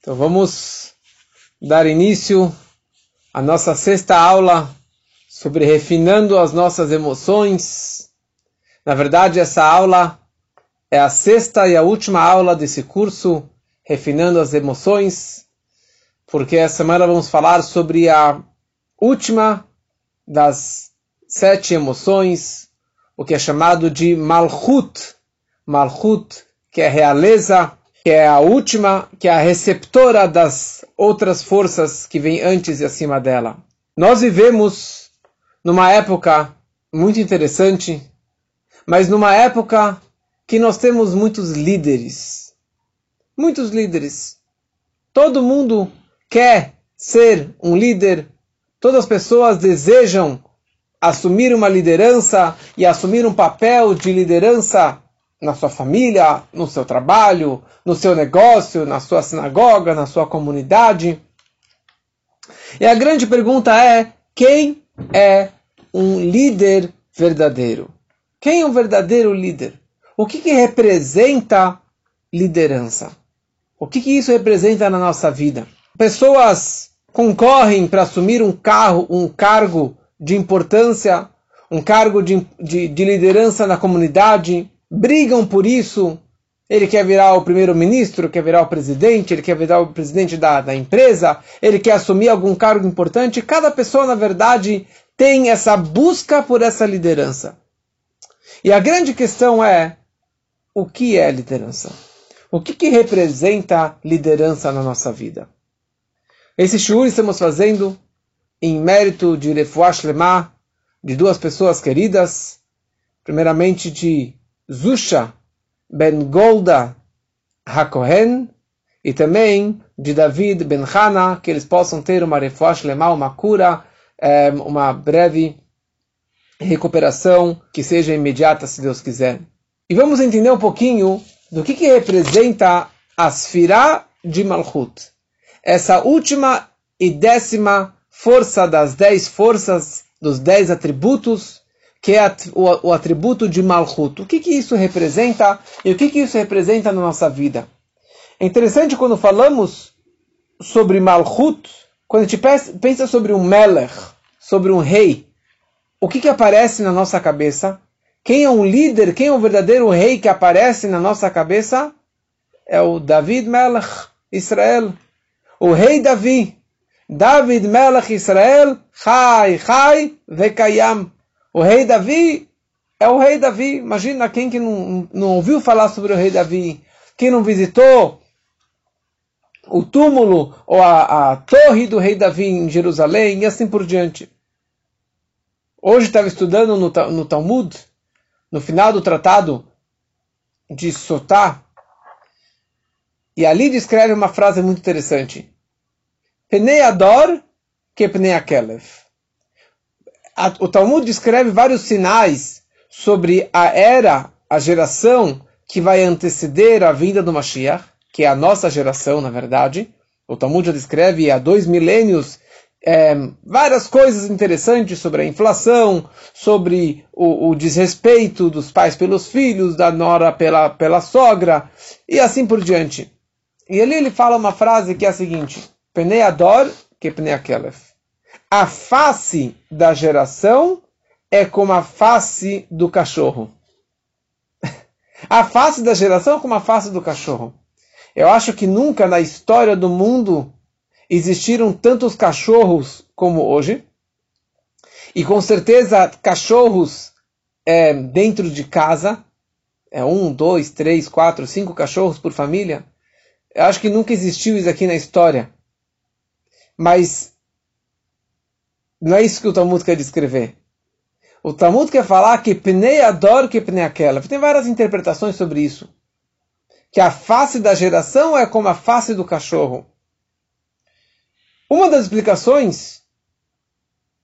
Então vamos dar início à nossa sexta aula sobre refinando as nossas emoções. Na verdade, essa aula é a sexta e a última aula desse curso, Refinando as Emoções, porque essa semana vamos falar sobre a última das sete emoções, o que é chamado de Malchut. Malchut, que é realeza que é a última, que é a receptora das outras forças que vêm antes e acima dela. Nós vivemos numa época muito interessante, mas numa época que nós temos muitos líderes. Muitos líderes. Todo mundo quer ser um líder, todas as pessoas desejam assumir uma liderança e assumir um papel de liderança na sua família, no seu trabalho, no seu negócio, na sua sinagoga, na sua comunidade. E a grande pergunta é: quem é um líder verdadeiro? Quem é um verdadeiro líder? O que, que representa liderança? O que, que isso representa na nossa vida? Pessoas concorrem para assumir um carro, um cargo de importância, um cargo de, de, de liderança na comunidade, brigam por isso. Ele quer virar o primeiro-ministro, quer virar o presidente, ele quer virar o presidente da, da empresa, ele quer assumir algum cargo importante. Cada pessoa, na verdade, tem essa busca por essa liderança. E a grande questão é: o que é liderança? O que, que representa liderança na nossa vida? Esse shiur estamos fazendo em mérito de Refuash Lemah, de duas pessoas queridas, primeiramente de Zusha ben Golda Hakohen e também de David ben Hana, que eles possam ter uma refuash lemar, uma cura, eh, uma breve recuperação que seja imediata, se Deus quiser. E vamos entender um pouquinho do que, que representa a Sfirah de Malchut. Essa última e décima força das dez forças, dos dez atributos que é o, atributo de Malchut. O que, que isso representa e o que, que isso representa na nossa vida? É interessante quando falamos sobre Malchut, quando a gente pensa sobre um Melech, sobre um rei, o que, que aparece na nossa cabeça? Quem é um líder, quem é o um verdadeiro rei que aparece na nossa cabeça? É o David Melech, Israel. O rei Davi. David Melech Israel, Chai, Chai, Vekayam. O rei Davi é o rei Davi. Imagina quem que não, não ouviu falar sobre o rei Davi, quem não visitou o túmulo ou a, a torre do rei Davi em Jerusalém e assim por diante. Hoje estava estudando no, no Talmud, no final do tratado de Sotá, e ali descreve uma frase muito interessante. Penei ador que penei akelev a, o Talmud descreve vários sinais sobre a era, a geração que vai anteceder a vinda do Mashiach, que é a nossa geração, na verdade. O Talmud já descreve há dois milênios é, várias coisas interessantes sobre a inflação, sobre o, o, desrespeito dos pais pelos filhos, da nora pela, pela sogra, e assim por diante. E ali ele fala uma frase que é a seguinte: Penei ador que penei akelef a face da geração é como a face do cachorro. a face da geração é como a face do cachorro. Eu acho que nunca na história do mundo existiram tantos cachorros como hoje. E com certeza cachorros é, dentro de casa. É um, dois, três, quatro, cinco cachorros por família. Eu acho que nunca existiu isso aqui na história. Mas não é isso que o Talmud quer descrever. O Talmud quer falar que pnei ador que pnei aquela. Tem várias interpretações sobre isso. Que a face da geração é como a face do cachorro. Uma das explicações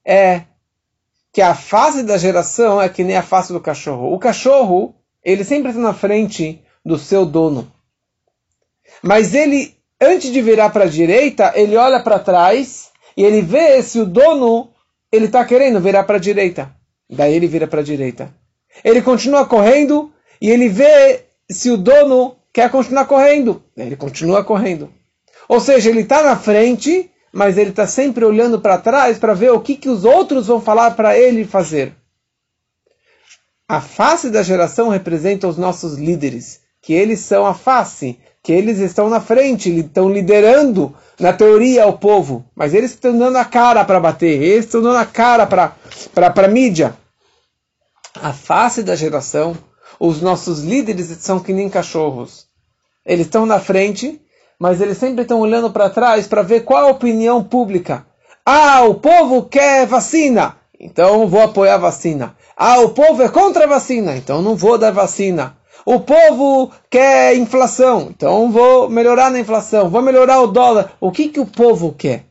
é que a face da geração é que nem a face do cachorro. O cachorro, ele sempre está na frente do seu dono. Mas ele, antes de virar para a direita, ele olha para trás e ele vê se o dono ele está querendo virar para a direita. Daí ele vira para a direita. Ele continua correndo e ele vê se o dono quer continuar correndo. Ele continua correndo. Ou seja, ele está na frente, mas ele está sempre olhando para trás para ver o que, que os outros vão falar para ele fazer. A face da geração representa os nossos líderes, que eles são a face, que eles estão na frente, estão liderando, na teoria, o povo, mas eles estão dando a cara para bater, eles estão dando a cara para a mídia. A face da geração, os nossos líderes são que nem cachorros. Eles estão na frente, mas eles sempre estão olhando para trás para ver qual a opinião pública. Ah, o povo quer vacina, então vou apoiar a vacina. Ah, o povo é contra a vacina, então não vou dar vacina. O povo quer inflação, então vou melhorar na inflação, vou melhorar o dólar. O que, que o povo quer?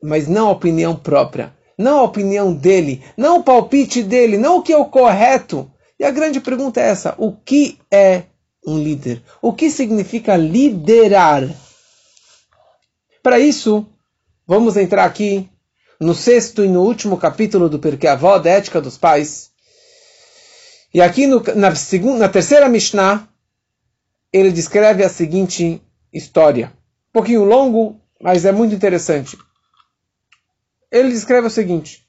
Mas não a opinião própria, não a opinião dele, não o palpite dele, não o que é o correto. E a grande pergunta é essa: o que é um líder? O que significa liderar? Para isso, vamos entrar aqui no sexto e no último capítulo do Perkei Avó, da Ética dos Pais. E aqui no, na, segunda, na terceira Mishnah, ele descreve a seguinte história. Um pouquinho longo, mas é muito interessante. Ele descreve o seguinte: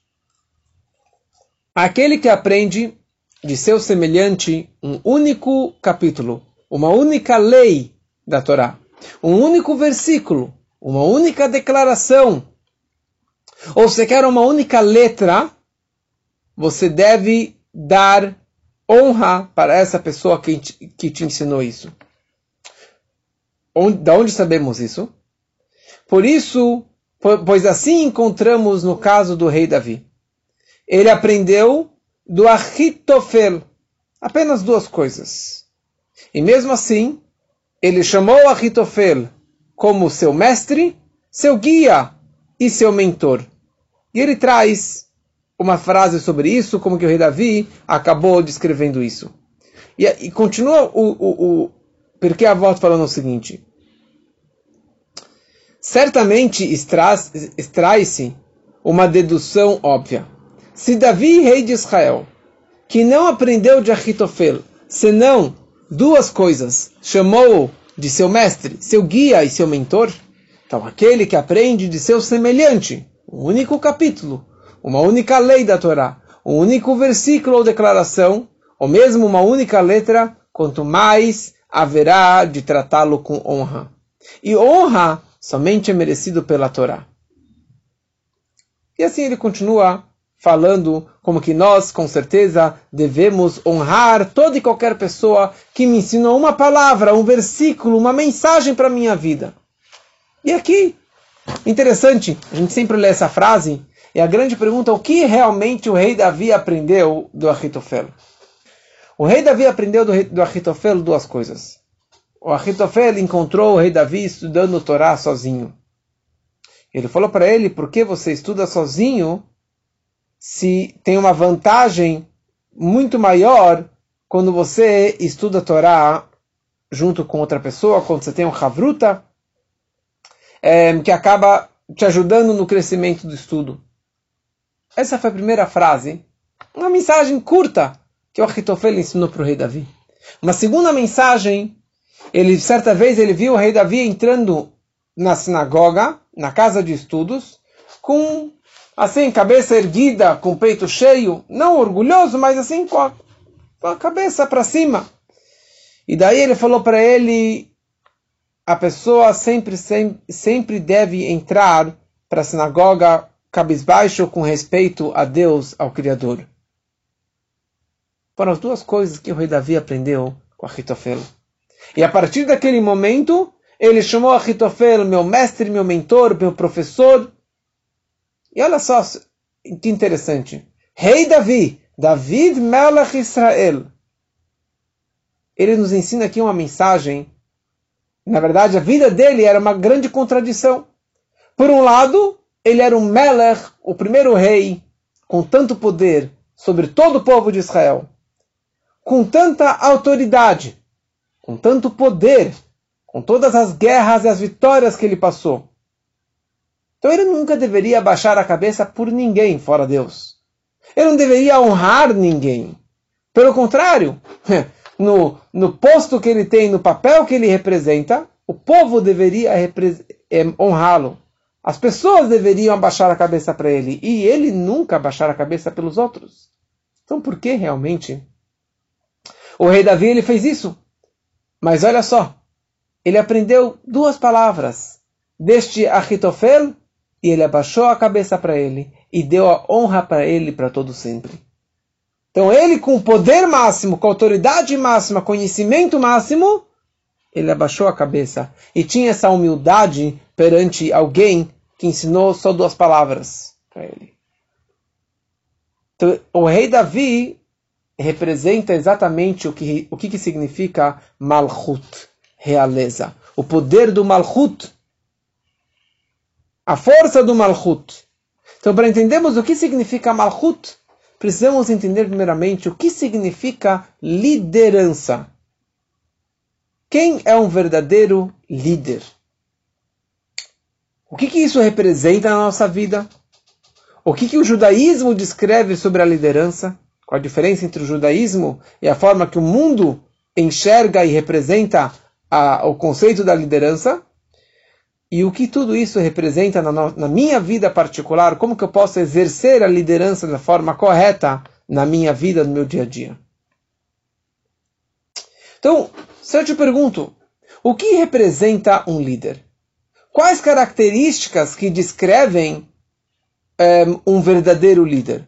Aquele que aprende de seu semelhante um único capítulo, uma única lei da Torá, um único versículo, uma única declaração, ou se quer uma única letra, você deve dar honra para essa pessoa que te, que te ensinou isso. Onde, da onde sabemos isso? Por isso, pois assim encontramos no caso do rei Davi. Ele aprendeu do Ahitofel. Apenas duas coisas. E mesmo assim, ele chamou Ahitofel como seu mestre, seu guia e seu mentor. E ele traz uma frase sobre isso, como que o rei Davi acabou descrevendo isso. E, e continua o, o, o porque a volta falando o seguinte: certamente extrai-se uma dedução óbvia se Davi, rei de Israel, que não aprendeu de Achitofel, senão duas coisas, chamou de seu mestre, seu guia e seu mentor, então aquele que aprende de seu semelhante, um único capítulo, uma única lei da Torá, um único versículo ou declaração, ou mesmo uma única letra, quanto mais haverá de tratá-lo com honra. E honra somente é merecido pela Torá. E assim ele continua falando como que nós, com certeza, devemos honrar toda e qualquer pessoa que me ensinou uma palavra, um versículo, uma mensagem para a minha vida. E aqui, interessante, a gente sempre lê essa frase, e a grande pergunta é o que realmente o rei Davi aprendeu do Ahitofel? O rei Davi aprendeu do, do Ahitofel duas coisas. O Ahitofel encontrou o rei Davi estudando o Torá sozinho. Ele falou para ele, por que você estuda sozinho se tem uma vantagem muito maior quando você estuda a Torá junto com outra pessoa, quando você tem um Havruta, é, que acaba te ajudando no crescimento do estudo. Essa foi a primeira frase, uma mensagem curta que o Achitofel ensinou para o rei Davi. Uma segunda mensagem, ele certa vez ele viu o rei Davi entrando na sinagoga, na casa de estudos, com assim, cabeça erguida, com peito cheio, não orgulhoso, mas assim, com a, com a cabeça para cima. E daí ele falou para ele: a pessoa sempre, sempre, sempre deve entrar para a sinagoga cabisbaixo com respeito a Deus, ao Criador. Foram as duas coisas que o rei Davi aprendeu com Ahitofel. E a partir daquele momento, ele chamou Ahitofel meu mestre, meu mentor, meu professor, e olha só que interessante. Rei Davi, David Melech Israel. Ele nos ensina aqui uma mensagem. Na verdade, a vida dele era uma grande contradição. Por um lado, ele era um Melech, o primeiro rei, com tanto poder sobre todo o povo de Israel, com tanta autoridade, com tanto poder, com todas as guerras e as vitórias que ele passou. Então ele nunca deveria baixar a cabeça por ninguém fora Deus. Ele não deveria honrar ninguém. Pelo contrário, no, no posto que ele tem, no papel que ele representa, o povo deveria é, honrá-lo. As pessoas deveriam abaixar a cabeça para ele e ele nunca abaixar a cabeça pelos outros. Então, por que realmente o rei Davi ele fez isso? Mas olha só, ele aprendeu duas palavras deste Achitofel e ele abaixou a cabeça para ele e deu a honra para ele para todo sempre. Então ele com o poder máximo, com a autoridade máxima, conhecimento máximo, ele abaixou a cabeça e tinha essa humildade perante alguém que ensinou só duas palavras para ele. Então, o rei Davi representa exatamente o que, o que, que significa Malchut, realeza. O poder do Malchut, a força do Malchut. Então, para entendermos o que significa Malchut, precisamos entender primeiramente o que significa liderança. Quem é um verdadeiro líder? O que, que isso representa na nossa vida? O que, que o judaísmo descreve sobre a liderança? Qual a diferença entre o judaísmo e a forma que o mundo enxerga e representa a, o conceito da liderança? E o que tudo isso representa na, na minha vida particular? Como que eu posso exercer a liderança da forma correta na minha vida, no meu dia a dia? Então, se eu te pergunto, o que representa um líder? Quais características que descrevem um, eh, um verdadeiro líder?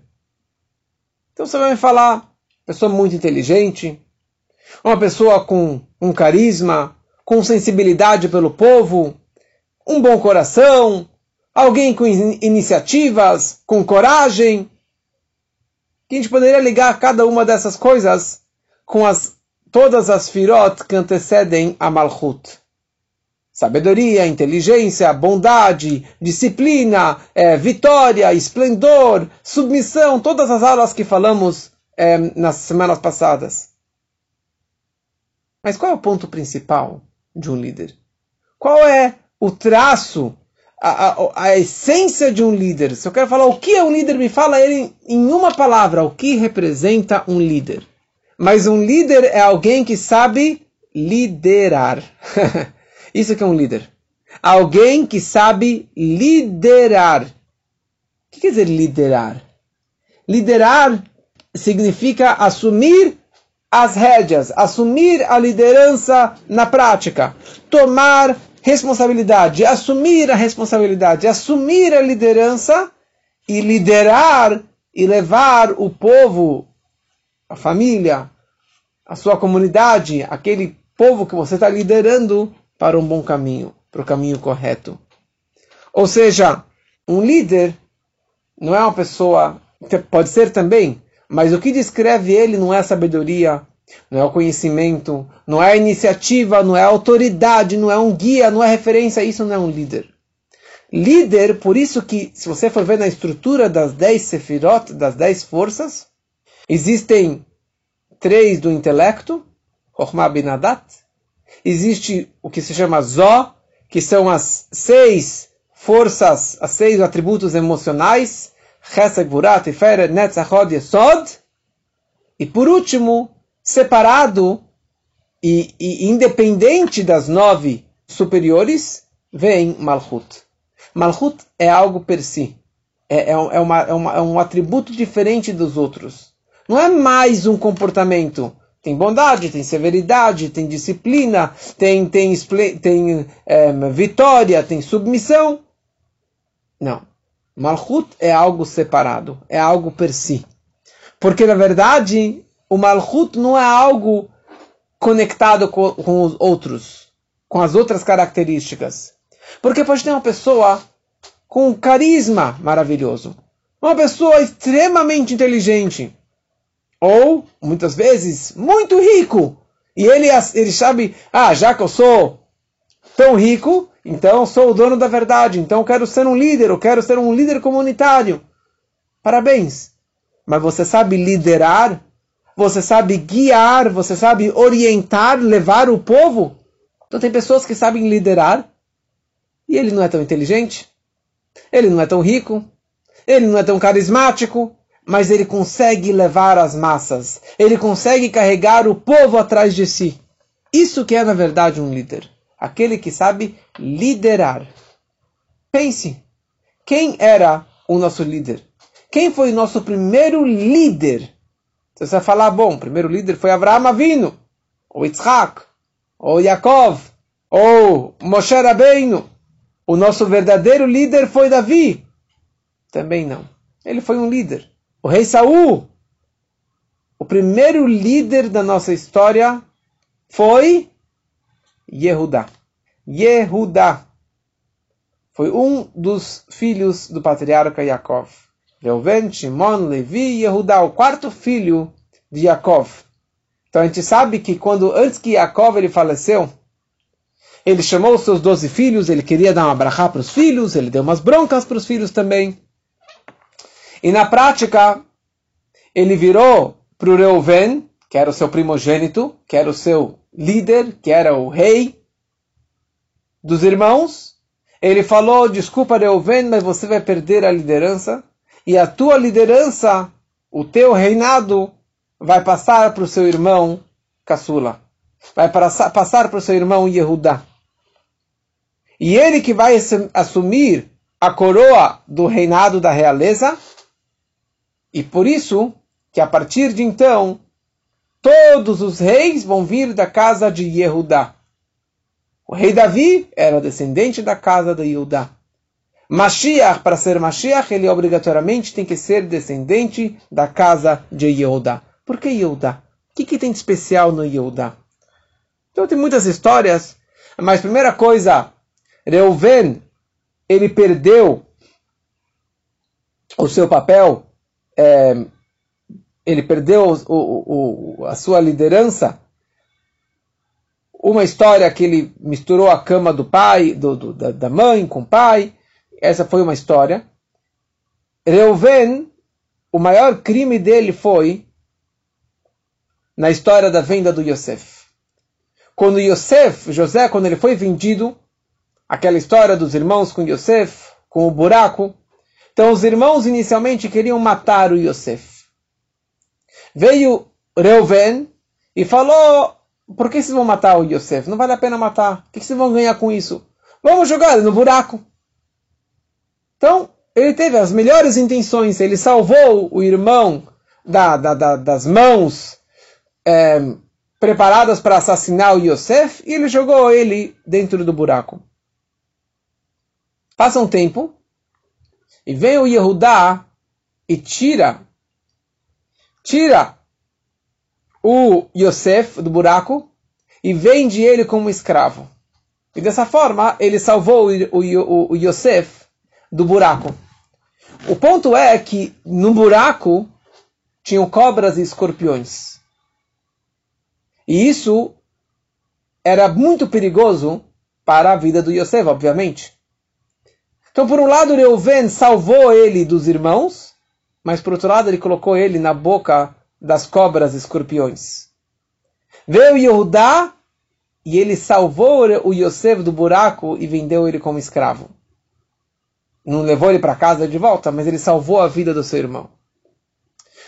Então você vai me falar, pessoa muito inteligente, uma pessoa com um carisma, com sensibilidade pelo povo, um bom coração, alguém com iniciativas, com coragem. Que a gente poderia ligar cada uma dessas coisas com as, todas as firot que antecedem a Malchut. Sabedoria, inteligência, bondade, disciplina, é, vitória, esplendor, submissão, todas as aulas que falamos é, nas semanas passadas. Mas qual é o ponto principal de um líder? Qual é o traço, a, a, a, essência de um líder. Se eu quero falar o que é um líder, me fala ele em uma palavra, o que representa um líder. Mas um líder é alguém que sabe liderar. Isso que é um líder. Alguém que sabe liderar. O que quer dizer liderar? Liderar significa assumir as rédeas, assumir a liderança na prática, tomar responsabilidade, assumir a responsabilidade, assumir a liderança e liderar e levar o povo, a família, a sua comunidade, aquele povo que você está liderando para um bom caminho, para o caminho correto. Ou seja, um líder não é uma pessoa, pode ser também, mas o que descreve ele não é a sabedoria, não é o conhecimento, não é a iniciativa, não é a autoridade, não é um guia, não é referência, isso não é um líder. Líder, por isso que, se você for ver na estrutura das dez sefirot, das dez forças, existem três do intelecto, Chokhmah Binadat, existe o que se chama Zó, que são as seis forças, as seis atributos emocionais, Chesed, Burat, Tiferet, Netzach, Hod, Yesod, e por último, separado e, e, independente das nove superiores, vem Malchut. Malchut é algo per si. É, é, é, uma, é, uma, é um atributo diferente dos outros. Não é mais um comportamento. Tem bondade, tem severidade, tem disciplina, tem, tem, tem é, vitória, tem submissão. Não. Malchut é algo separado, é algo per si. Porque, na verdade, o Malchut não é algo conectado com, com os outros, com as outras características. Porque pode ter uma pessoa com um carisma maravilhoso, uma pessoa extremamente inteligente, ou, muitas vezes, muito rico. E ele, ele sabe, ah, já que eu sou tão rico, então sou o dono da verdade, então quero ser um líder, eu quero ser um líder comunitário. Parabéns. Mas você sabe liderar você sabe guiar, você sabe orientar, levar o povo. Então tem pessoas que sabem liderar e ele não é tão inteligente, ele não é tão rico, ele não é tão carismático, mas ele consegue levar as massas, ele consegue carregar o povo atrás de si. Isso que é na verdade um líder, aquele que sabe liderar. Pense, quem era o nosso líder? Quem foi o nosso primeiro líder? Você vai falar, bom, o primeiro líder foi Avraham Avinu, ou Yitzhak, ou Yaakov, ou Moshe Rabbeinu. O nosso verdadeiro líder foi Davi. Também não. Ele foi um líder. O rei Saul, o primeiro líder da nossa história foi Yehudá. Yehudá foi um dos filhos do patriarca Yaakov. Reuven, Shimon, Levi e Yehudá, o quarto filho de Yaakov. Então a gente sabe que quando antes que Yaakov ele faleceu, ele chamou os seus doze filhos, ele queria dar uma brachá para os filhos, ele deu umas broncas para os filhos também. E na prática, ele virou para o Reuven, que era o seu primogênito, que era o seu líder, que era o rei dos irmãos. Ele falou: Desculpa, Reuven, mas você vai perder a liderança, e a tua liderança, o teu reinado, vai passar para o seu irmão caçula. Vai passar para o seu irmão Yehudá. E ele que vai assumir a coroa do reinado da realeza. E por isso que a partir de então todos os reis vão vir da casa de Yehudá. O rei Davi era descendente da casa de Yehudá. Mashiach, para ser Mashiach, ele obrigatoriamente tem que ser descendente da casa de Yehudá. Por que Yehudá? O que, que tem de especial no Yehudá? Então tem muitas histórias, mas primeira coisa, Reuven, ele perdeu o seu papel, é, ele perdeu o, o, a sua liderança. Uma história que ele misturou a cama do pai, do, do, da, da mãe com o pai. Essa foi uma história. Reuven, o maior crime dele foi na história da venda do Yosef. Quando Yosef, José, quando ele foi vendido, aquela história dos irmãos com Yosef, com o buraco. Então os irmãos inicialmente queriam matar o Yosef. Veio Reuven e falou: Por que vocês vão matar o Yosef? Não vale a pena matar. O que vocês vão ganhar com isso? Vamos jogar ele no buraco. Então, ele teve as melhores intenções. Ele salvou o irmão da, da, da, das mãos é, preparadas para assassinar o Yosef e ele jogou ele dentro do buraco. Passa um tempo e vem o Yehudá e tira tira o Yosef do buraco e vende ele como escravo. E dessa forma ele salvou o, o, o Yosef do buraco. O ponto é que no buraco tinham cobras e escorpiões. E isso era muito perigoso para a vida do Yosef, obviamente. Então, por um lado, Reuven salvou ele dos irmãos, mas por outro lado, ele colocou ele na boca das cobras e escorpiões. Veio Yehudá e ele salvou o Yosef do buraco e vendeu ele como escravo. Não levou ele para casa de volta, mas ele salvou a vida do seu irmão.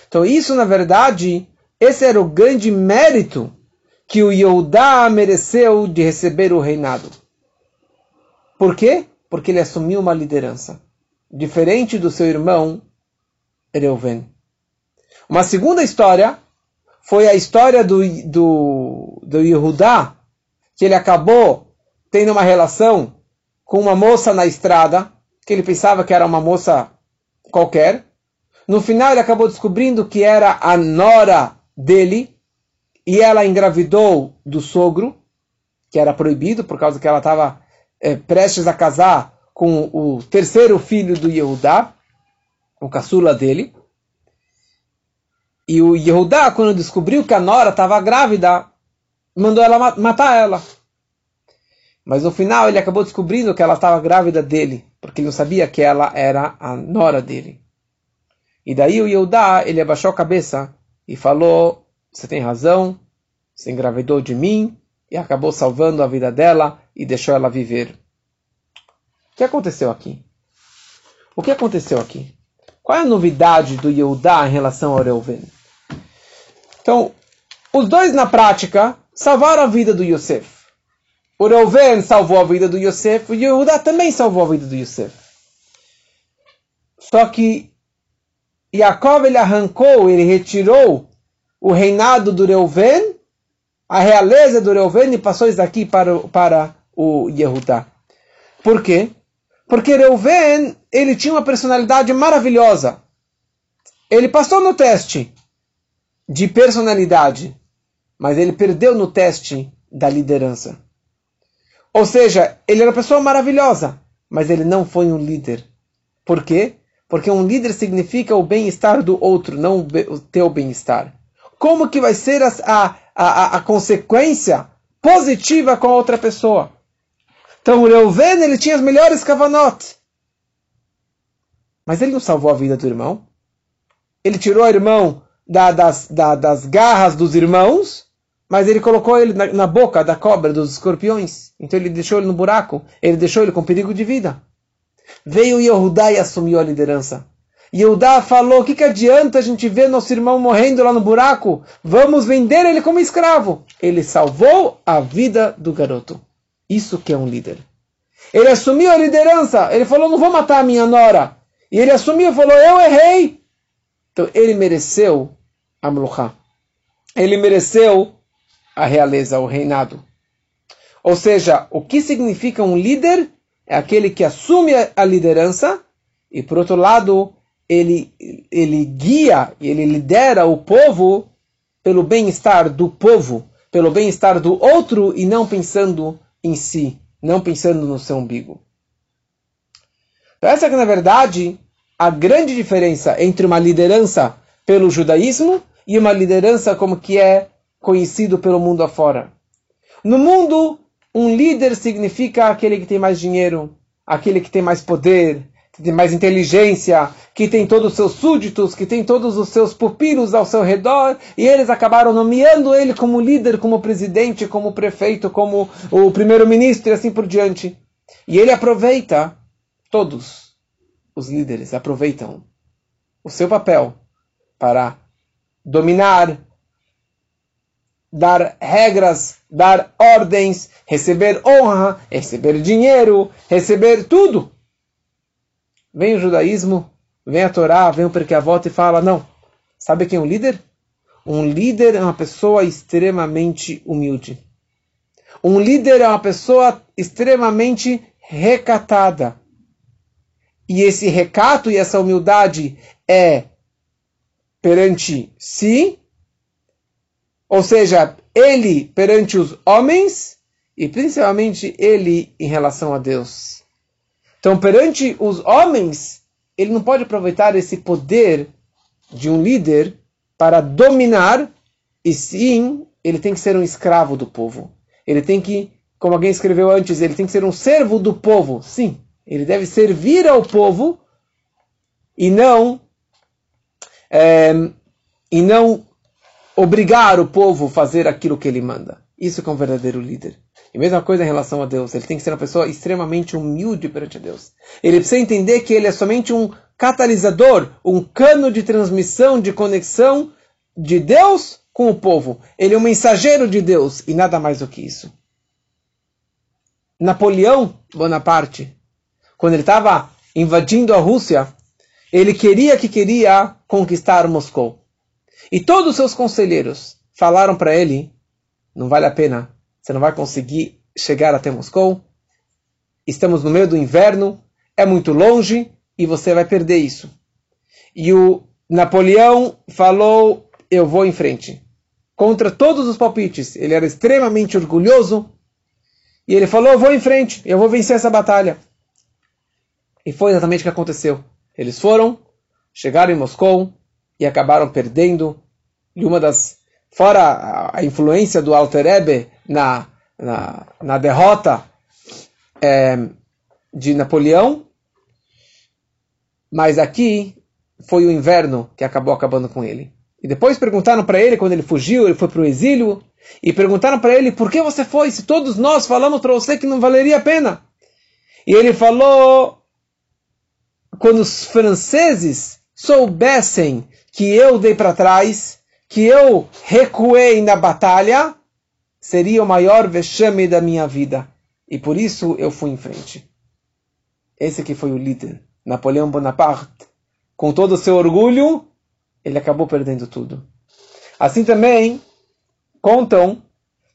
Então, isso, na verdade, esse era o grande mérito que o Yehudá mereceu de receber o reinado. Por quê? Porque ele assumiu uma liderança, diferente do seu irmão Reuven. Uma segunda história foi a história do, do, do Yehudá, que ele acabou tendo uma relação com uma moça na estrada, que ele pensava que era uma moça qualquer. No final ele acabou descobrindo que era a nora dele, e ela engravidou do sogro, que era proibido por causa que ela estava é, prestes a casar com o terceiro filho do Yehudá, o caçula dele. E o Yehudá, quando descobriu que a Nora estava grávida, mandou ela matar ela. Mas no final ele acabou descobrindo que ela estava grávida dele, porque ele não sabia que ela era a Nora dele. E daí o Yehudá, ele abaixou a cabeça e falou, você tem razão, você engravidou de mim, e acabou salvando a vida dela e deixou ela viver. O que aconteceu aqui? O que aconteceu aqui? Qual é a novidade do Yehudá em relação ao Reuven? Então, os dois na prática salvaram a vida do Yosef. o Reuven salvou a vida do Yosef, o Yehudá também salvou a vida do Yosef. Só que Jacob ele arrancou, ele retirou o reinado do Reuven, a realeza do Reuven, passou isso aqui para, para o Yehudá. Por quê? Porque Reuven, ele tinha uma personalidade maravilhosa. Ele passou no teste de personalidade, mas ele perdeu no teste da liderança. Ou seja, ele era uma pessoa maravilhosa, mas ele não foi um líder. Por quê? Porque um líder significa o bem-estar do outro, não o teu bem-estar. Como que vai ser a, a, a, consequência positiva com a outra pessoa? Então o Reuven, ele tinha as melhores kavanot. Mas ele não salvou a vida do irmão. Ele tirou o irmão da, das, da, das garras dos irmãos mas ele colocou ele na, na, boca da cobra, dos escorpiões. Então ele deixou ele no buraco, ele deixou ele com perigo de vida. Veio Yehudá e assumiu a liderança. Yehudá falou: o que, que adianta a gente ver nosso irmão morrendo lá no buraco? Vamos vender ele como escravo. Ele salvou a vida do garoto. Isso que é um líder. Ele assumiu a liderança. Ele falou: não vou matar a minha nora. E ele assumiu e falou: eu errei. Então ele mereceu a Mluchá. Ele mereceu a realeza, o reinado. Ou seja, o que significa um líder é aquele que assume a liderança e, por outro lado, ele, ele guia ele lidera o povo pelo bem-estar do povo, pelo bem-estar do outro e não pensando em si, não pensando no seu umbigo. Então, essa é, na verdade, a grande diferença entre uma liderança pelo judaísmo e uma liderança como que é conhecido pelo mundo afora. No mundo, um líder significa aquele que tem mais dinheiro, aquele que tem mais poder, que tem mais inteligência, que tem todos os seus súditos, que tem todos os seus pupilos ao seu redor, e eles acabaram nomeando ele como líder, como presidente, como prefeito, como o primeiro-ministro e assim por diante. E ele aproveita, todos os líderes aproveitam o seu papel para dominar, dar regras, dar ordens, receber honra, receber dinheiro, receber tudo. Vem o judaísmo, vem a Torá, vem o Perkei Avot e fala, não. Sabe quem é um líder? Um líder é uma pessoa extremamente humilde. Um líder é uma pessoa extremamente recatada. E esse recato e essa humildade é perante si ou seja, ele perante os homens e principalmente ele em relação a Deus. Então, perante os homens, ele não pode aproveitar esse poder de um líder para dominar, e sim, ele tem que ser um escravo do povo. Ele tem que, como alguém escreveu antes, ele tem que ser um servo do povo. Sim, ele deve servir ao povo e não é, e não obrigar o povo a fazer aquilo que ele manda. Isso é um verdadeiro líder. E mesma coisa em relação a Deus. Ele tem que ser uma pessoa extremamente humilde perante Deus. Ele precisa entender que ele é somente um catalisador, um cano de transmissão, de conexão de Deus com o povo. Ele é um mensageiro de Deus e nada mais do que isso. Napoleão Bonaparte, quando ele estava invadindo a Rússia, ele queria que queria conquistar Moscou. E todos os seus conselheiros falaram para ele: não vale a pena, você não vai conseguir chegar até Moscou. Estamos no meio do inverno, é muito longe e você vai perder isso. E o Napoleão falou: eu vou em frente. Contra todos os palpites, ele era extremamente orgulhoso. E ele falou: eu vou em frente, eu vou vencer essa batalha. E foi exatamente o que aconteceu. Eles foram, chegaram em Moscou, e acabaram perdendo. E uma das. Fora a influência do Alter Ebe na, na, na derrota é, de Napoleão, mas aqui foi o inverno que acabou acabando com ele. E depois perguntaram para ele, quando ele fugiu, ele foi para o exílio, e perguntaram para ele, por que você foi, se todos nós falamos para você que não valeria a pena? E ele falou, quando os franceses soubessem que eu dei para trás, que eu recuei na batalha, seria o maior vexame da minha vida. E por isso eu fui em frente. Esse que foi o líder, Napoleão Bonaparte. Com todo o seu orgulho, ele acabou perdendo tudo. Assim também, contam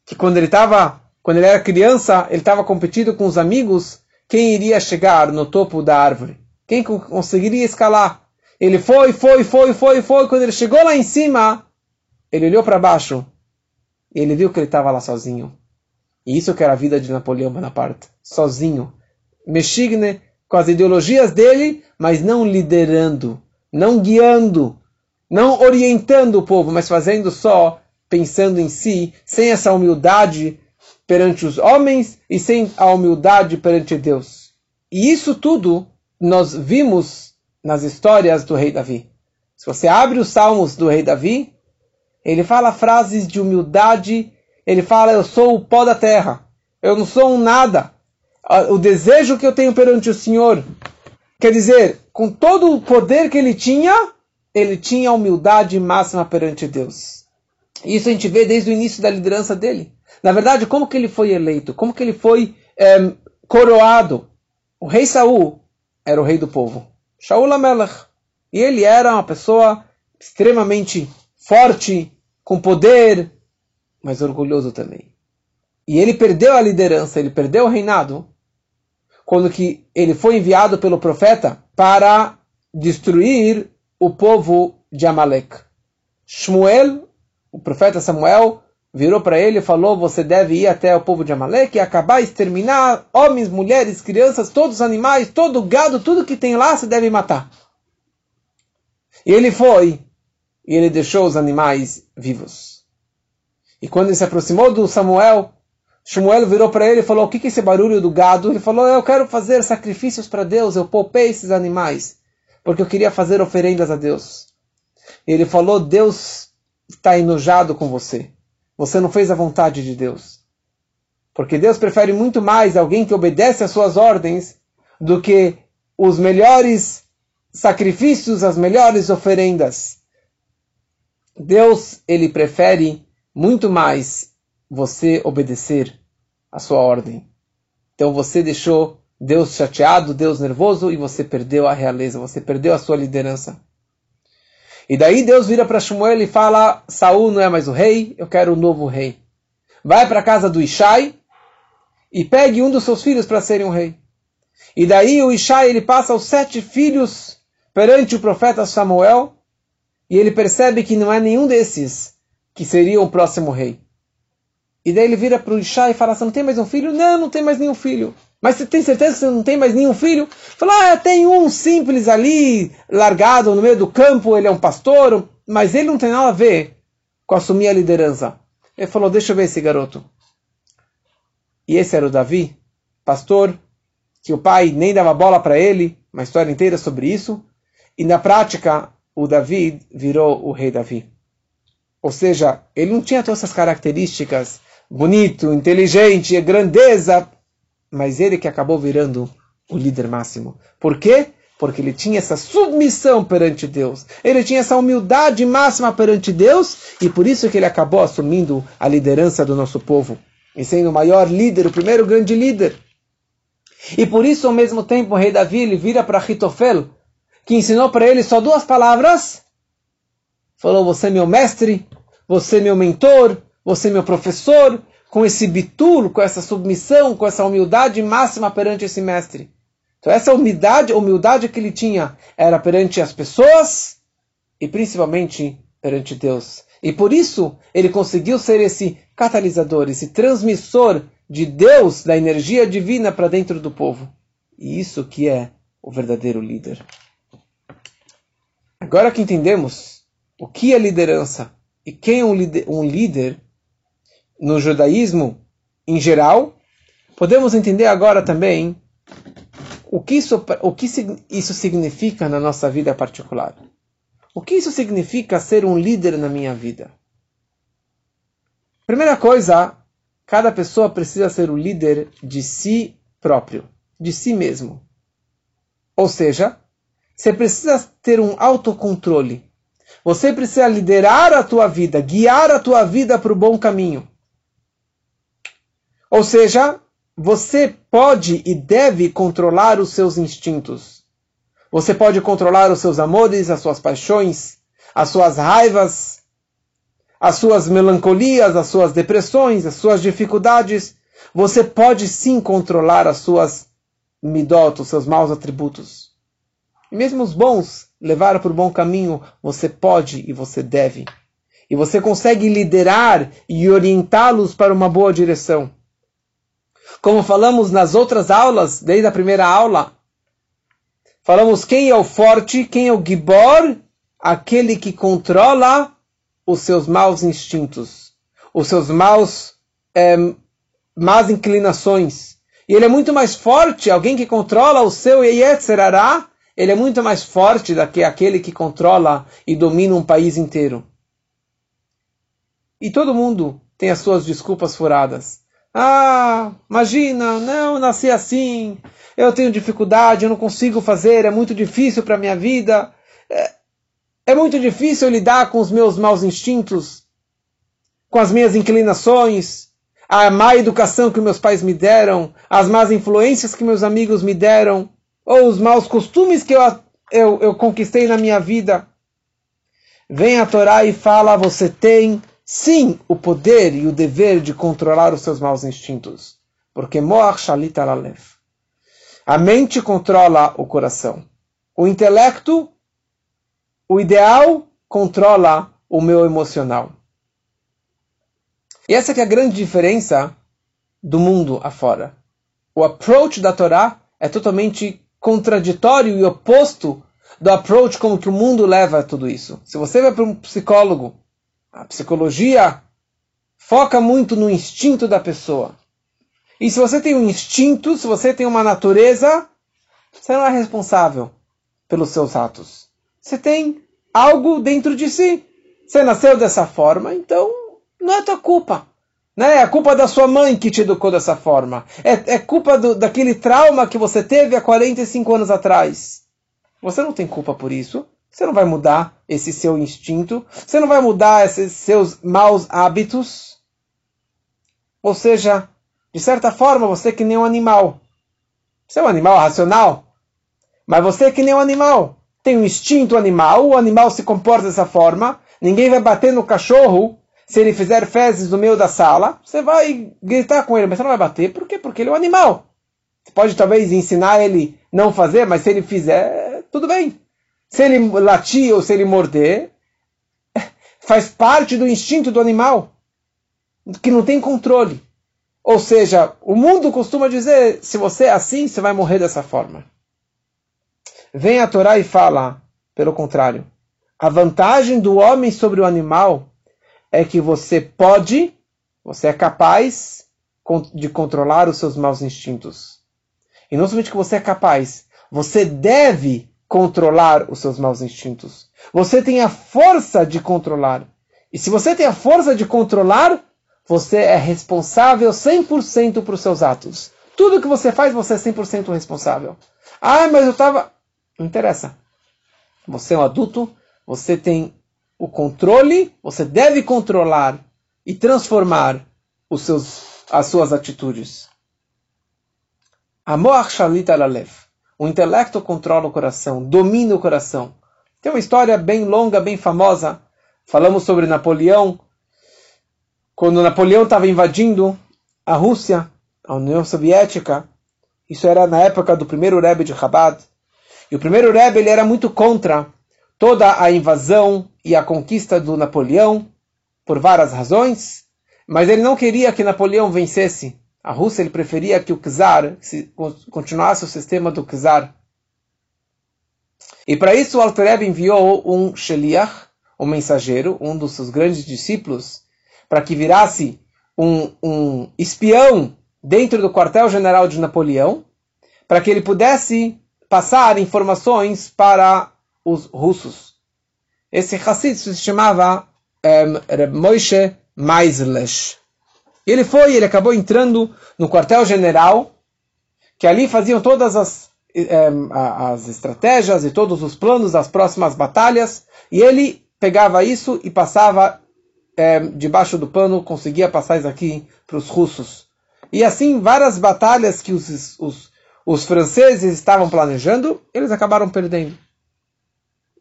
que quando ele estava, quando ele era criança, ele estava competindo com os amigos quem iria chegar no topo da árvore, quem conseguiria escalar. Ele foi, foi, foi, foi, foi. Quando ele chegou lá em cima, ele olhou para baixo ele viu que ele estava lá sozinho. E isso que era a vida de Napoleão Bonaparte, sozinho, mexigne com as ideologias dele, mas não liderando, não guiando, não orientando o povo, mas fazendo só pensando em si, sem essa humildade perante os homens e sem a humildade perante Deus. E isso tudo nós vimos nas histórias do rei Davi. Se você abre os salmos do rei Davi, ele fala frases de humildade, ele fala: Eu sou o pó da terra, eu não sou um nada. O desejo que eu tenho perante o Senhor, quer dizer, com todo o poder que ele tinha, ele tinha a humildade máxima perante Deus. Isso a gente vê desde o início da liderança dele. Na verdade, como que ele foi eleito? Como que ele foi é, coroado? O rei Saul era o rei do povo. Shaul Amelech. E ele era uma pessoa extremamente forte, com poder, mas orgulhoso também. E ele perdeu a liderança, ele perdeu o reinado, quando que ele foi enviado pelo profeta para destruir o povo de Amalek. Shmuel, o profeta Samuel, virou para ele e falou: Você deve ir até o povo de Amaleque e acabar, exterminar homens, mulheres, crianças, todos os animais, todo o gado, tudo que tem lá, você deve matar. E ele foi e ele deixou os animais vivos. E quando ele se aproximou do Samuel, Samuel virou para ele e falou: O que é esse barulho do gado? Ele falou: Eu quero fazer sacrifícios para Deus, eu poupei esses animais, porque eu queria fazer oferendas a Deus. E ele falou: Deus está enojado com você. Você não fez a vontade de Deus. Porque Deus prefere muito mais alguém que obedece às suas ordens do que os melhores sacrifícios, as melhores oferendas. Deus, ele prefere muito mais você obedecer à sua ordem. Então você deixou Deus chateado, Deus nervoso e você perdeu a realeza, você perdeu a sua liderança. E daí Deus vira para Shmuel e fala: Saul não é mais o rei, eu quero um novo rei. Vai para a casa do Ishai e pegue um dos seus filhos para serem um rei. E daí o Ishai ele passa os sete filhos perante o profeta Samuel e ele percebe que não é nenhum desses que seria o próximo rei. E daí ele vira para o Ishai e fala: Você não tem mais um filho? Não, não tem mais nenhum filho. Mas você tem certeza que você não tem mais nenhum filho? Fala, ah, tem um simples ali, largado no meio do campo, ele é um pastor, mas ele não tem nada a ver com assumir a liderança. Ele falou, deixa eu ver esse garoto. E esse era o Davi, pastor, que o pai nem dava bola para ele, uma história inteira sobre isso. E na prática, o Davi virou o rei Davi. Ou seja, ele não tinha todas essas características, bonito, inteligente, grandeza, mas ele que acabou virando o líder máximo. Por quê? Porque ele tinha essa submissão perante Deus. Ele tinha essa humildade máxima perante Deus e por isso que ele acabou assumindo a liderança do nosso povo e sendo o maior líder, o primeiro grande líder. E por isso, ao mesmo tempo, o rei Davi ele vira para Hitofel, que ensinou para ele só duas palavras. Falou: Você é meu mestre, você é meu mentor, você é meu professor, com esse bitur, com essa submissão, com essa humildade máxima perante esse mestre. Então essa humildade, humildade que ele tinha era perante as pessoas e principalmente perante Deus. E por isso ele conseguiu ser esse catalisador, esse transmissor de Deus, da energia divina para dentro do povo. E isso que é o verdadeiro líder. Agora que entendemos o que é liderança e quem é um líder, um líder no judaísmo em geral, podemos entender agora também o que isso, o que isso significa na nossa vida particular. O que isso significa ser um líder na minha vida? Primeira coisa, cada pessoa precisa ser o líder de si próprio, de si mesmo. Ou seja, você precisa ter um autocontrole. Você precisa liderar a tua vida, guiar a tua vida para o bom caminho. Ou seja, você pode e deve controlar os seus instintos. Você pode controlar os seus amores, as suas paixões, as suas raivas, as suas melancolias, as suas depressões, as suas dificuldades. Você pode sim controlar as suas midot, os seus maus atributos. Mesmo os bons, levar para o bom caminho, você pode e você deve. E você consegue liderar e orientá-los para uma boa direção. Como falamos nas outras aulas, desde a primeira aula, falamos quem é o forte, quem é o gibor, aquele que controla os seus maus instintos, os seus maus é, más inclinações. E ele é muito mais forte, alguém que controla o seu Yetzerará, ele é muito mais forte do que aquele que controla e domina um país inteiro. E todo mundo tem as suas desculpas furadas. Ah, imagina, não, eu nasci assim, eu tenho dificuldade, eu não consigo fazer, é muito difícil para a minha vida. É, é muito difícil lidar com os meus maus instintos, com as minhas inclinações, a má educação que meus pais me deram, as más influências que meus amigos me deram ou os maus costumes que eu, eu, eu conquistei na minha vida. Vem a Torá e fala: você tem sim o poder e o dever de controlar os seus maus instintos. Porque Moach Shalit Alalev. A mente controla o coração. O intelecto, o ideal, controla o meu emocional. E essa é a grande diferença do mundo afora. O approach da Torá é totalmente contraditório e oposto do approach como que o mundo leva a tudo isso. Se você vai para um psicólogo, a psicologia foca muito no instinto da pessoa. E se você tem um instinto, se você tem uma natureza, você não é responsável pelos seus atos. Você tem algo dentro de si. Você nasceu dessa forma, então não é tua culpa. Né? É culpa da sua mãe que te educou dessa forma. É, é culpa do, daquele trauma que você teve há 45 anos atrás. Você não tem culpa por isso. Você não vai mudar esse seu instinto. Você não vai mudar esses seus maus hábitos. Ou seja, de certa forma, você é que nem um animal. Você é um animal racional. Mas você é que nem um animal. Tem um instinto animal, o animal se comporta dessa forma. Ninguém vai bater no cachorro se ele fizer fezes no meio da sala, você vai gritar com ele, mas você não vai bater. Por quê? Porque ele é um animal. Você pode talvez ensinar ele não fazer, mas se ele fizer, tudo bem. Se ele latir ou se ele morder, faz parte do instinto do animal, que não tem controle. Ou seja, o mundo costuma dizer: se você é assim, você vai morrer dessa forma. Vem a Torá e fala, pelo contrário, a vantagem do homem sobre o animal é que você pode, você é capaz de controlar os seus maus instintos. E não somente que você é capaz, você deve controlar os seus maus instintos. Você tem a força de controlar. E se você tem a força de controlar, você é responsável 100% por seus atos. Tudo que você faz, você é 100% responsável. Ah, mas eu estava. Não interessa. Você é um adulto, você tem o controle, você deve controlar e transformar os seus, as suas atitudes. Amor shalit alalev. O intelecto controla o coração, domina o coração. Tem uma história bem longa, bem famosa. Falamos sobre Napoleão. Quando Napoleão estava invadindo a Rússia, a União Soviética, isso era na época do primeiro Rebbe de Chabad. E o primeiro Rebbe ele era muito contra toda a invasão e a conquista do Napoleão por várias razões, mas ele não queria que Napoleão vencesse a Rússia, ele preferia que o czar continuasse o sistema do czar. E para isso o enviou um sheliach, um mensageiro, um dos seus grandes discípulos, para que virasse um, um espião dentro do quartel-general de Napoleão, para que ele pudesse passar informações para os russos. Esse Hassid se chamava um, Moishe Meislesh. Ele foi, ele acabou entrando no quartel-general, que ali faziam todas as, um, as estratégias e todos os planos das próximas batalhas, e ele pegava isso e passava um, debaixo do pano, conseguia passar isso aqui para os russos. E assim, várias batalhas que os, os, os franceses estavam planejando, eles acabaram perdendo.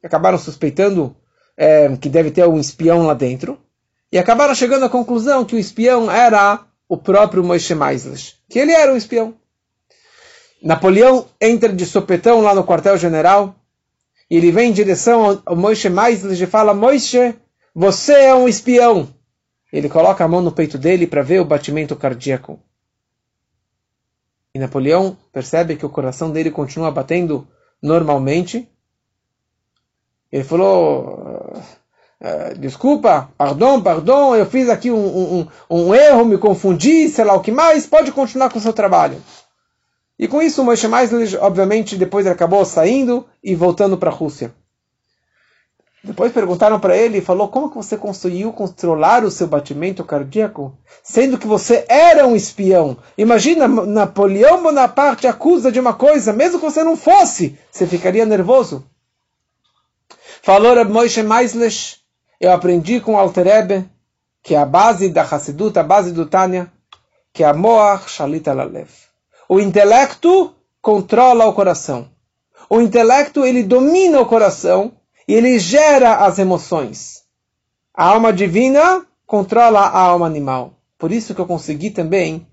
Acabaram suspeitando é, que deve ter algum espião lá dentro. E acabaram chegando à conclusão que o espião era o próprio Moshe Maislish, que ele era um espião. Napoleão entra de sopetão lá no quartel-general e ele vem em direção ao Moshe Maislish e fala: Moshe, você é um espião. Ele coloca a mão no peito dele para ver o batimento cardíaco. E Napoleão percebe que o coração dele continua batendo normalmente. Ele falou: uh, Desculpa, perdão, perdão, eu fiz aqui um, um, um, erro, me confundi, sei lá o que mais, pode continuar com o seu trabalho. E com isso, Moshe Maisel, obviamente, depois acabou saindo e voltando para a Rússia. Depois perguntaram para ele e falou: Como que você conseguiu controlar o seu batimento cardíaco, sendo que você era um espião? Imagina, Napoleão Bonaparte acusa de uma coisa, mesmo que você não fosse, você ficaria nervoso. Falou Reb Moshe Meislesh, eu aprendi com Alterebe, que é a base da Hassidut, a base do Tânia, que é a Moach Shalit Alalev. O intelecto controla o coração. O intelecto, ele domina o coração e ele gera as emoções. A alma divina controla a alma animal. Por isso que eu consegui também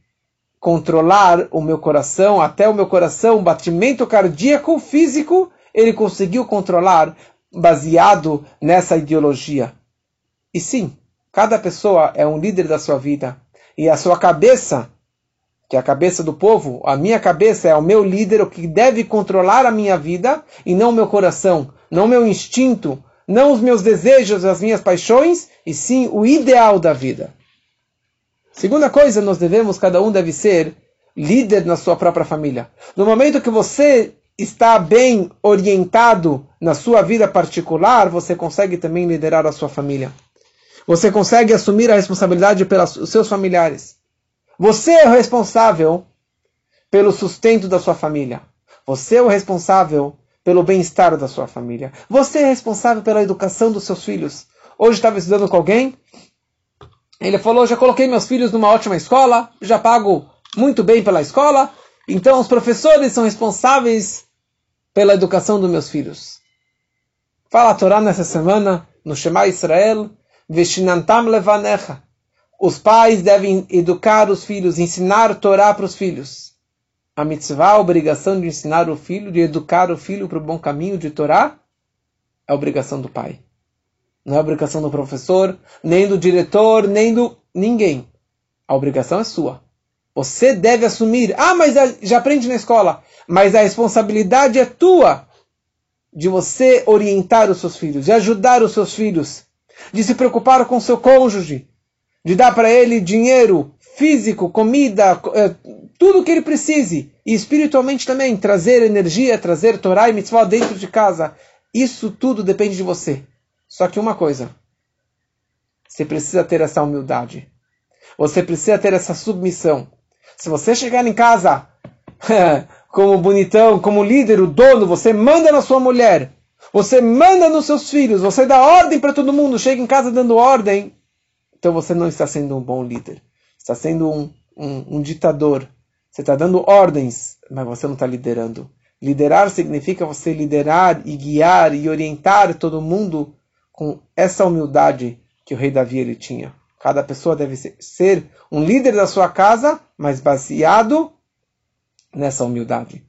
controlar o meu coração, até o meu coração, o batimento cardíaco físico, ele conseguiu controlar baseado nessa ideologia. E sim, cada pessoa é um líder da sua vida. E a sua cabeça, que é a cabeça do povo, a minha cabeça é o meu líder, o que deve controlar a minha vida, e não o meu coração não meu instinto, não os meus desejos, as minhas paixões, e sim o ideal da vida. Segunda coisa, nós devemos, cada um deve ser líder na sua própria família. No momento que você está bem orientado na sua vida particular, você consegue também liderar a sua família. Você consegue assumir a responsabilidade pelos seus familiares. Você é o responsável pelo sustento da sua família. Você é o responsável pelo bem-estar da sua família. Você é responsável pela educação dos seus filhos. Hoje estava estudando com alguém, ele falou: já coloquei meus filhos numa ótima escola, já pago muito bem pela escola, então os professores são responsáveis pela educação dos meus filhos. Fala a Torá nessa semana, no Shema Israel, Veshinantam levanecha. Os pais devem educar os filhos, ensinar Torá para os filhos a mitzvah, a obrigação de ensinar o filho, de educar o filho para o bom caminho de Torá, é obrigação do pai. Não é obrigação do professor, nem do diretor, nem do ninguém. A obrigação é sua. Você deve assumir. Ah, mas já aprende na escola. Mas a responsabilidade é tua de você orientar os seus filhos, de ajudar os seus filhos, de se preocupar com seu cônjuge, de dar para ele dinheiro, físico, comida, eh, tudo o que ele precise. E espiritualmente também, trazer energia, trazer Torá e Mitzvah dentro de casa. Isso tudo depende de você. Só que uma coisa, você precisa ter essa humildade. Você precisa ter essa submissão. Se você chegar em casa como bonitão, como líder, o dono, você manda na sua mulher, você manda nos seus filhos, você dá ordem para todo mundo, chega em casa dando ordem, então você não está sendo um bom líder está sendo um, um, um ditador. Você está dando ordens, mas você não está liderando. Liderar significa você liderar e guiar e orientar todo mundo com essa humildade que o rei Davi ele tinha. Cada pessoa deve ser um líder da sua casa, mas baseado nessa humildade.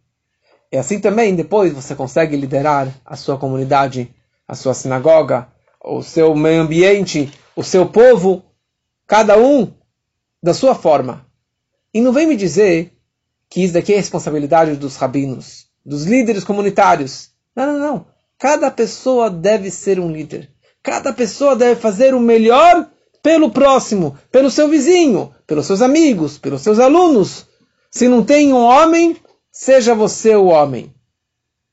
E assim também, depois, você consegue liderar a sua comunidade, a sua sinagoga, o seu meio ambiente, o seu povo, cada um da sua forma. E não vem me dizer que isso daqui é responsabilidade dos rabinos, dos líderes comunitários. Não, não, não. Cada pessoa deve ser um líder. Cada pessoa deve fazer o melhor pelo próximo, pelo seu vizinho, pelos seus amigos, pelos seus alunos. Se não tem um homem, seja você o homem.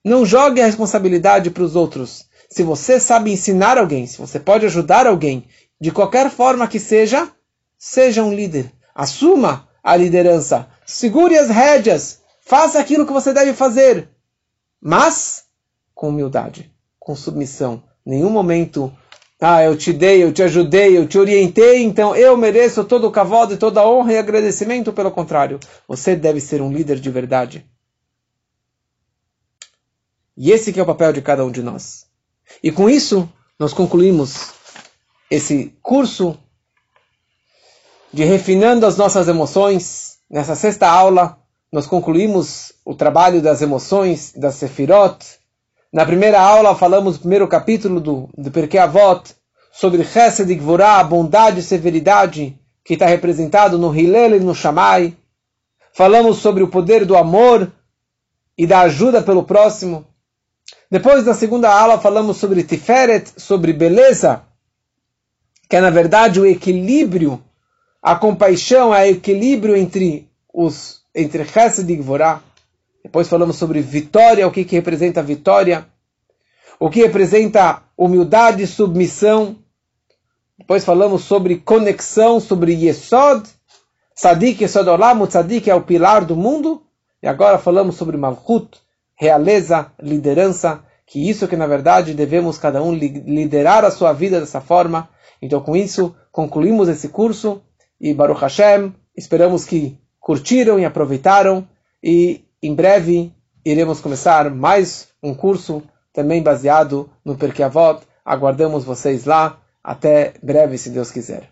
Não jogue a responsabilidade para os outros. Se você sabe ensinar alguém, se você pode ajudar alguém, de qualquer forma que seja, Seja um líder. Assuma a liderança. Segure as rédeas. Faça aquilo que você deve fazer. Mas com humildade, com submissão. Nenhum momento ah, eu te dei, eu te ajudei, eu te orientei, então eu mereço todo o cavalo e toda a honra e agradecimento. Pelo contrário, você deve ser um líder de verdade. E esse é o papel de cada um de nós. E com isso, nós concluímos esse curso de refinando as nossas emoções. Nessa sexta aula, nós concluímos o trabalho das emoções, das sefirot. Na primeira aula, falamos primeiro capítulo do, do Perkei Avot, sobre Chesed e Gvorá, bondade e severidade, que está representado no Hillel e no Shammai. Falamos sobre o poder do amor e da ajuda pelo próximo. Depois, na segunda aula, falamos sobre Tiferet, sobre beleza, que é na verdade o equilíbrio, a compaixão, é o equilíbrio entre os entre Chesed e Gvorá. Depois falamos sobre vitória, o que, que representa vitória, o que representa humildade e submissão. Depois falamos sobre conexão, sobre Yesod, Sadik Yesod Olam, o Sadik é o pilar do mundo. E agora falamos sobre Malchut, realeza, liderança, que isso que na verdade devemos cada um liderar a sua vida dessa forma. Então com isso concluímos esse curso e Baruch Hashem, esperamos que curtiram e aproveitaram e em breve iremos começar mais um curso também baseado no Perkei Avot. Aguardamos vocês lá. Até breve, se Deus quiser.